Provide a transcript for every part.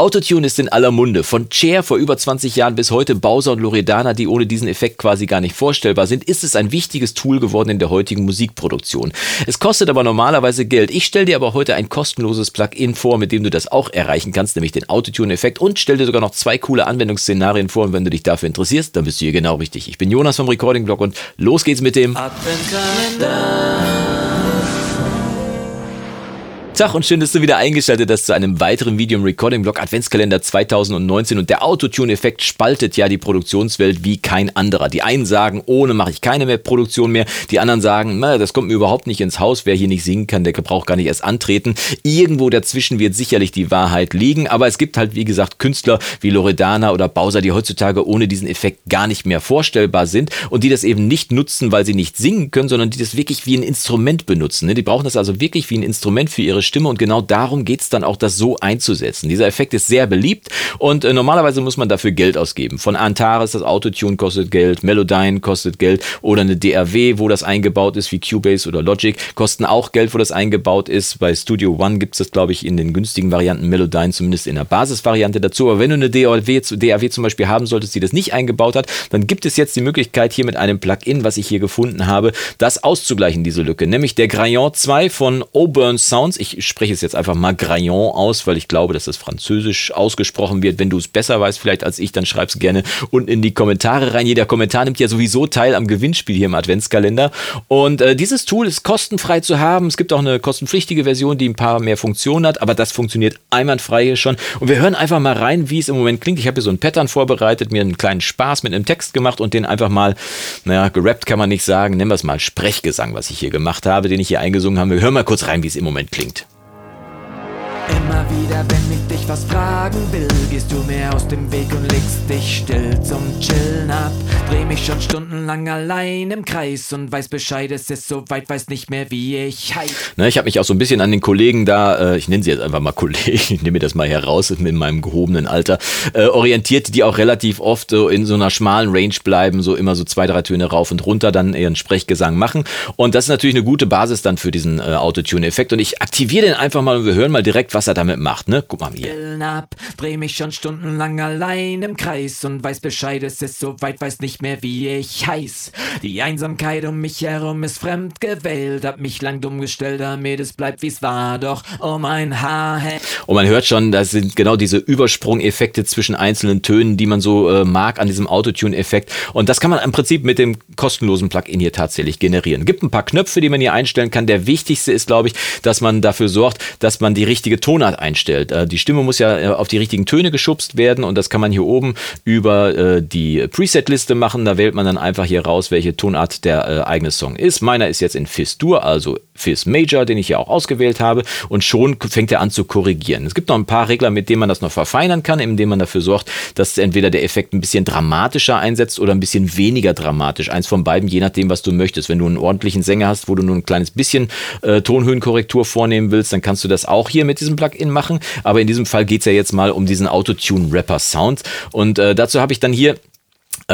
Autotune ist in aller Munde. Von Cher vor über 20 Jahren bis heute Bowser und Loredana, die ohne diesen Effekt quasi gar nicht vorstellbar sind, ist es ein wichtiges Tool geworden in der heutigen Musikproduktion. Es kostet aber normalerweise Geld. Ich stelle dir aber heute ein kostenloses Plugin vor, mit dem du das auch erreichen kannst, nämlich den Autotune-Effekt und stelle dir sogar noch zwei coole Anwendungsszenarien vor. Und wenn du dich dafür interessierst, dann bist du hier genau richtig. Ich bin Jonas vom Recording Blog und los geht's mit dem Adventkalender. Tag und schön, dass du wieder eingeschaltet hast zu einem weiteren Video im Recording Blog Adventskalender 2019 und der Autotune-Effekt spaltet ja die Produktionswelt wie kein anderer. Die einen sagen, ohne mache ich keine mehr Produktion mehr, die anderen sagen, na, das kommt mir überhaupt nicht ins Haus, wer hier nicht singen kann, der braucht gar nicht erst antreten. Irgendwo dazwischen wird sicherlich die Wahrheit liegen, aber es gibt halt wie gesagt Künstler wie Loredana oder Bowser, die heutzutage ohne diesen Effekt gar nicht mehr vorstellbar sind und die das eben nicht nutzen, weil sie nicht singen können, sondern die das wirklich wie ein Instrument benutzen. Ne? Die brauchen das also wirklich wie ein Instrument für ihre Stimme und genau darum geht es dann auch, das so einzusetzen. Dieser Effekt ist sehr beliebt und äh, normalerweise muss man dafür Geld ausgeben. Von Antares, das Autotune kostet Geld, Melodyne kostet Geld oder eine DAW, wo das eingebaut ist, wie Cubase oder Logic, kosten auch Geld, wo das eingebaut ist. Bei Studio One gibt es das, glaube ich, in den günstigen Varianten Melodyne, zumindest in der Basisvariante dazu. Aber wenn du eine DAW, DAW zum Beispiel haben solltest, die das nicht eingebaut hat, dann gibt es jetzt die Möglichkeit, hier mit einem Plugin, was ich hier gefunden habe, das auszugleichen, diese Lücke. Nämlich der Graillon 2 von Auburn Sounds. Ich ich spreche es jetzt einfach mal Graillon aus, weil ich glaube, dass das französisch ausgesprochen wird. Wenn du es besser weißt, vielleicht als ich, dann schreib es gerne unten in die Kommentare rein. Jeder Kommentar nimmt ja sowieso teil am Gewinnspiel hier im Adventskalender. Und äh, dieses Tool ist kostenfrei zu haben. Es gibt auch eine kostenpflichtige Version, die ein paar mehr Funktionen hat, aber das funktioniert einwandfrei hier schon. Und wir hören einfach mal rein, wie es im Moment klingt. Ich habe hier so ein Pattern vorbereitet, mir einen kleinen Spaß mit einem Text gemacht und den einfach mal, naja, gerappt kann man nicht sagen, nennen wir es mal Sprechgesang, was ich hier gemacht habe, den ich hier eingesungen habe. Wir hören mal kurz rein, wie es im Moment klingt. Immer wieder, wenn ich dich was fragen will, gehst du mir aus dem Weg und legst dich still zum Chillen ab. Dreh mich schon stundenlang allein im Kreis und weiß Bescheid, es ist so weit, weiß nicht mehr, wie ich heiß. Ne, ich habe mich auch so ein bisschen an den Kollegen da, äh, ich nenne sie jetzt einfach mal Kollegen, ich nehme mir das mal heraus mit meinem gehobenen Alter, äh, orientiert, die auch relativ oft so in so einer schmalen Range bleiben, so immer so zwei, drei Töne rauf und runter, dann ihren Sprechgesang machen. Und das ist natürlich eine gute Basis dann für diesen äh, Autotune-Effekt. Und ich aktiviere den einfach mal und wir hören mal direkt, was was er damit macht, ne? Guck mal hier. Ab, dreh mich schon stundenlang allein im Kreis und weiß Bescheid, es ist so weit, weiß nicht mehr, wie ich heiß. Die Einsamkeit um mich herum ist fremd gewählt, hab mich lang dumm gestellt, damit es bleibt, wie's war, doch oh mein Haar. Und man hört schon, das sind genau diese Übersprungeffekte zwischen einzelnen Tönen, die man so äh, mag an diesem Autotune-Effekt. Und das kann man im Prinzip mit dem kostenlosen Plugin hier tatsächlich generieren. Gibt ein paar Knöpfe, die man hier einstellen kann. Der wichtigste ist, glaube ich, dass man dafür sorgt, dass man die richtige Tonart einstellt. Äh, die Stimme muss ja äh, auf die richtigen Töne geschubst werden und das kann man hier oben über äh, die Preset-Liste machen. Da wählt man dann einfach hier raus, welche Tonart der eigene Song ist. Meiner ist jetzt in Fis-Dur, also Fis Major, den ich ja auch ausgewählt habe und schon fängt er an zu korrigieren. Es gibt noch ein paar Regler, mit denen man das noch verfeinern kann, indem man dafür sorgt, dass entweder der Effekt ein bisschen dramatischer einsetzt oder ein bisschen weniger dramatisch. Eins von beiden, je nachdem, was du möchtest. Wenn du einen ordentlichen Sänger hast, wo du nur ein kleines bisschen äh, Tonhöhenkorrektur vornehmen willst, dann kannst du das auch hier mit diesem Plugin machen. Aber in diesem Fall geht es ja jetzt mal um diesen Autotune-Rapper-Sound. Und äh, dazu habe ich dann hier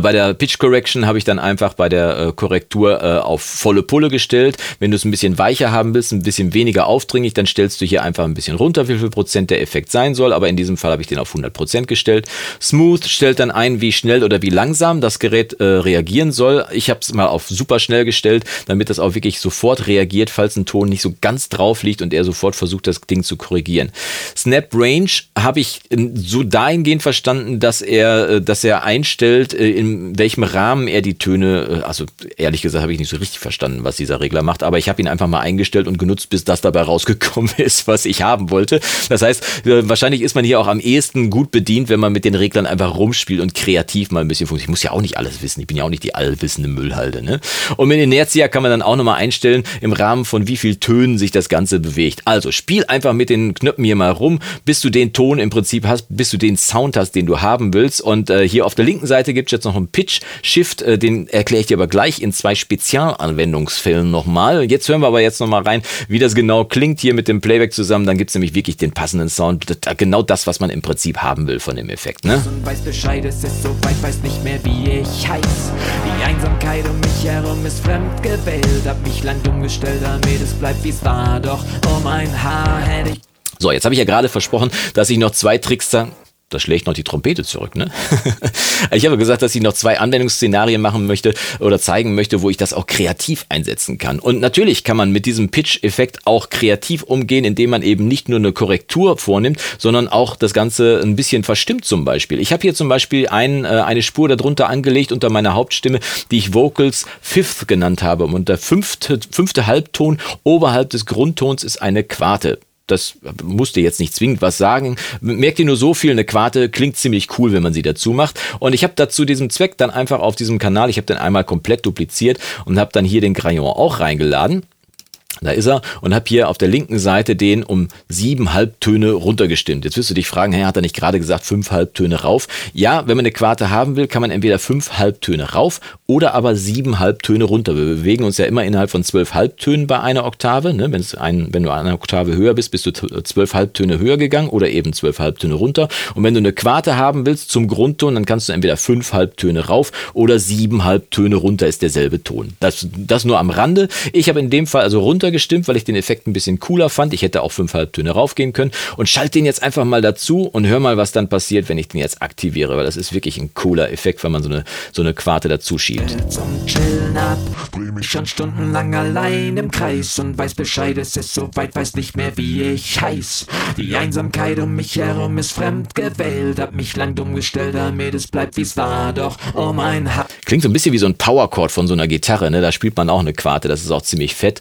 bei der Pitch Correction habe ich dann einfach bei der äh, Korrektur äh, auf volle Pulle gestellt. Wenn du es ein bisschen weicher haben willst, ein bisschen weniger aufdringlich, dann stellst du hier einfach ein bisschen runter, wie viel Prozent der Effekt sein soll. Aber in diesem Fall habe ich den auf 100 Prozent gestellt. Smooth stellt dann ein, wie schnell oder wie langsam das Gerät äh, reagieren soll. Ich habe es mal auf super schnell gestellt, damit das auch wirklich sofort reagiert, falls ein Ton nicht so ganz drauf liegt und er sofort versucht, das Ding zu korrigieren. Snap Range habe ich so dahingehend verstanden, dass er, äh, dass er einstellt, äh, in welchem Rahmen er die Töne, äh, also ehrlich gesagt habe ich nicht so richtig verstanden, was dieser Regler macht, aber ich habe ihn einfach mal eingestellt und genutzt, bis das dabei rausgekommen ist, was ich haben wollte. Das heißt, äh, wahrscheinlich ist man hier auch am ehesten gut bedient, wenn man mit den Reglern einfach rumspielt und kreativ mal ein bisschen funktioniert. Ich muss ja auch nicht alles wissen, ich bin ja auch nicht die allwissende Müllhalde. Ne? Und mit Inertia kann man dann auch nochmal einstellen, im Rahmen von wie viel Tönen sich das Ganze bewegt. Also spiel einfach mit den Knöpfen hier mal rum, bis du den Ton im Prinzip hast, bis du den Sound hast, den du haben willst. Und äh, hier auf der linken Seite gibt es jetzt noch einen Pitch-Shift, äh, den erkläre ich dir aber gleich in zwei Spezialanwendungsfällen nochmal. Jetzt hören wir aber jetzt nochmal rein, wie das genau klingt hier mit dem Playback zusammen. Dann gibt es nämlich wirklich den passenden Sound. Genau das, was man im Prinzip haben will von dem Effekt. Ne? Und weiß Bescheid, es ist so weit, weiß nicht mehr, wie ich heiß. Die Einsamkeit um mich herum ist fremd gewählt. Hab mich lang dumm gestellt, damit es bleibt, wie es war. Doch um ein Haar hätte ich So, jetzt habe ich ja gerade versprochen, dass ich noch zwei Tricks da schlägt noch die Trompete zurück, ne? ich habe gesagt, dass ich noch zwei Anwendungsszenarien machen möchte oder zeigen möchte, wo ich das auch kreativ einsetzen kann. Und natürlich kann man mit diesem Pitch-Effekt auch kreativ umgehen, indem man eben nicht nur eine Korrektur vornimmt, sondern auch das Ganze ein bisschen verstimmt zum Beispiel. Ich habe hier zum Beispiel ein, äh, eine Spur darunter angelegt unter meiner Hauptstimme, die ich Vocals Fifth genannt habe. Und der fünfte, fünfte Halbton oberhalb des Grundtons ist eine Quarte das musste jetzt nicht zwingend was sagen. Merkt ihr nur so viel, eine Quarte klingt ziemlich cool, wenn man sie dazu macht. Und ich habe dazu diesem Zweck dann einfach auf diesem Kanal, ich habe den einmal komplett dupliziert und habe dann hier den Crayon auch reingeladen. Da ist er und habe hier auf der linken Seite den um sieben Halbtöne runtergestimmt. Jetzt wirst du dich fragen, hey, hat er nicht gerade gesagt fünf Halbtöne rauf? Ja, wenn man eine Quarte haben will, kann man entweder fünf Halbtöne rauf oder aber sieben Halbtöne runter. Wir bewegen uns ja immer innerhalb von zwölf Halbtönen bei einer Oktave. Ne? Ein, wenn du eine Oktave höher bist, bist du zwölf Halbtöne höher gegangen oder eben zwölf Halbtöne runter. Und wenn du eine Quarte haben willst zum Grundton, dann kannst du entweder fünf Halbtöne rauf oder sieben Halbtöne runter ist derselbe Ton. Das, das nur am Rande. Ich habe in dem Fall also runter gestimmt, weil ich den Effekt ein bisschen cooler fand. Ich hätte auch fünf Halbtöne raufgehen können und schalte den jetzt einfach mal dazu und hör mal, was dann passiert, wenn ich den jetzt aktiviere, weil das ist wirklich ein cooler Effekt, wenn man so eine, so eine Quarte dazu schiebt. Zum Chillen ab, dreh mich schon stundenlang allein im Kreis und weiß Bescheid, es ist so weit, weiß nicht mehr, wie ich heiß. Die Einsamkeit um mich herum ist fremd gewählt, hab mich lang dumm gestellt, damit es bleibt, wie's war, doch oh mein Ha Klingt so ein bisschen wie so ein Powerchord von so einer Gitarre, ne? Da spielt man auch eine Quarte, das ist auch ziemlich fett.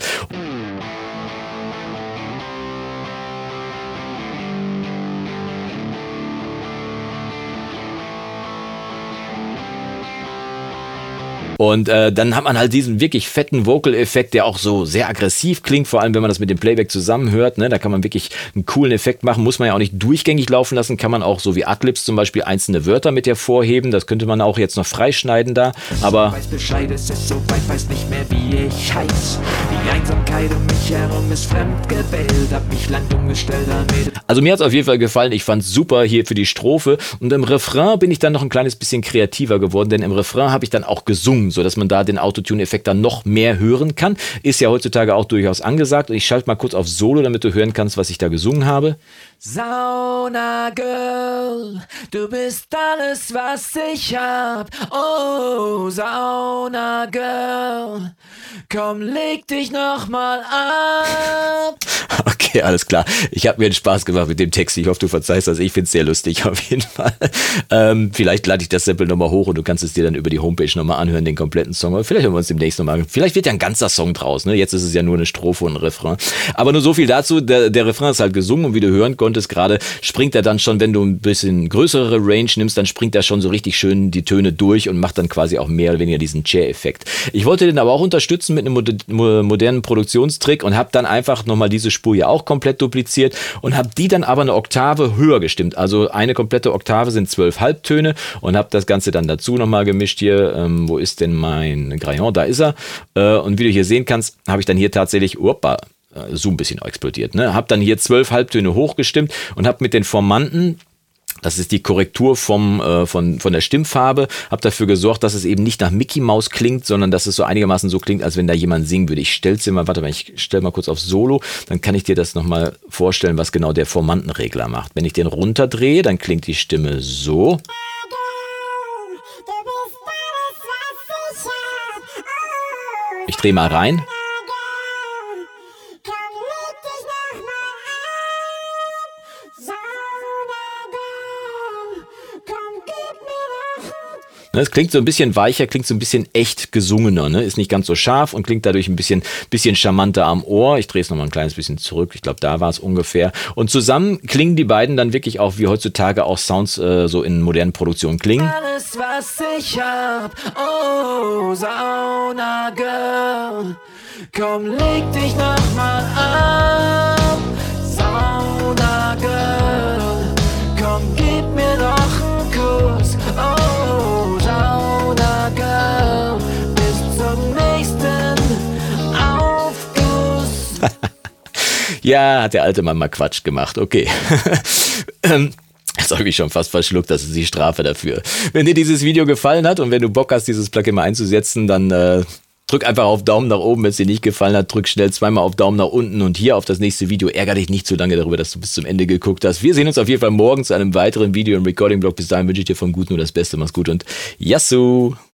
Und äh, dann hat man halt diesen wirklich fetten Vocal-Effekt, der auch so sehr aggressiv klingt, vor allem wenn man das mit dem Playback zusammenhört. Ne? Da kann man wirklich einen coolen Effekt machen. Muss man ja auch nicht durchgängig laufen lassen. Kann man auch so wie Adlibs zum Beispiel einzelne Wörter mit hervorheben. Das könnte man auch jetzt noch freischneiden da. Aber. Weiß Bescheid, es ist so weit, weiß nicht mehr, wie ich heiß. Die Einsamkeit um mich herum ist fremd gewählt. Hab mich lang umgestellt damit. Also mir hat es auf jeden Fall gefallen. Ich fand super hier für die Strophe. Und im Refrain bin ich dann noch ein kleines bisschen kreativer geworden, denn im Refrain habe ich dann auch gesungen so dass man da den Autotune-Effekt dann noch mehr hören kann. Ist ja heutzutage auch durchaus angesagt. Und ich schalte mal kurz auf Solo, damit du hören kannst, was ich da gesungen habe. Sauna Girl, du bist alles, was ich hab. Oh, Sauna Girl, komm, leg dich noch mal ab. Okay, alles klar. Ich habe mir einen Spaß gemacht mit dem Text. Ich hoffe, du verzeihst das. Ich finde es sehr lustig auf jeden Fall. Ähm, vielleicht lade ich das Sample nochmal hoch und du kannst es dir dann über die Homepage nochmal anhören, den kompletten Song. Aber vielleicht hören wir uns demnächst nochmal. Vielleicht wird ja ein ganzer Song draus. Ne? Jetzt ist es ja nur eine Strophe und ein Refrain. Aber nur so viel dazu. Der, der Refrain ist halt gesungen und wie du hören konntest gerade, springt er dann schon, wenn du ein bisschen größere Range nimmst, dann springt er schon so richtig schön die Töne durch und macht dann quasi auch mehr oder weniger diesen Chair-Effekt. Ich wollte den aber auch unterstützen mit einem modernen Produktionstrick und habe dann einfach nochmal diese Spur hier auch komplett dupliziert und habe die dann aber eine Oktave höher gestimmt. Also eine komplette Oktave sind zwölf Halbtöne und habe das Ganze dann dazu nochmal gemischt hier. Ähm, wo ist denn mein Graillon? Da ist er. Äh, und wie du hier sehen kannst, habe ich dann hier tatsächlich, opa, äh, so ein bisschen explodiert. Ne? Hab dann hier zwölf Halbtöne hochgestimmt und habe mit den Formanten das ist die Korrektur vom, äh, von, von der Stimmfarbe. Hab dafür gesorgt, dass es eben nicht nach Mickey Mouse klingt, sondern dass es so einigermaßen so klingt, als wenn da jemand singen würde. Ich stell's dir mal, warte mal, ich stell mal kurz auf Solo, dann kann ich dir das nochmal vorstellen, was genau der Formantenregler macht. Wenn ich den runterdrehe, dann klingt die Stimme so. Ich drehe mal rein. Es klingt so ein bisschen weicher, klingt so ein bisschen echt gesungener, ne? ist nicht ganz so scharf und klingt dadurch ein bisschen, bisschen charmanter am Ohr. Ich drehe es nochmal ein kleines bisschen zurück, ich glaube, da war es ungefähr. Und zusammen klingen die beiden dann wirklich auch, wie heutzutage auch Sounds äh, so in modernen Produktionen klingen. Alles, was ich hab, oh, Sauna Girl, komm, leg dich nochmal ab, ja, hat der alte Mann mal Quatsch gemacht. Okay. ähm, Jetzt habe ich schon fast verschluckt, das ist die Strafe dafür. Wenn dir dieses Video gefallen hat und wenn du Bock hast, dieses Plugin mal einzusetzen, dann äh, Drück einfach auf Daumen nach oben, wenn es dir nicht gefallen hat. Drück schnell zweimal auf Daumen nach unten und hier auf das nächste Video. Ärger dich nicht zu lange darüber, dass du bis zum Ende geguckt hast. Wir sehen uns auf jeden Fall morgen zu einem weiteren Video im Recording-Blog. Bis dahin wünsche ich dir vom Guten nur das Beste. Mach's gut und Yassou!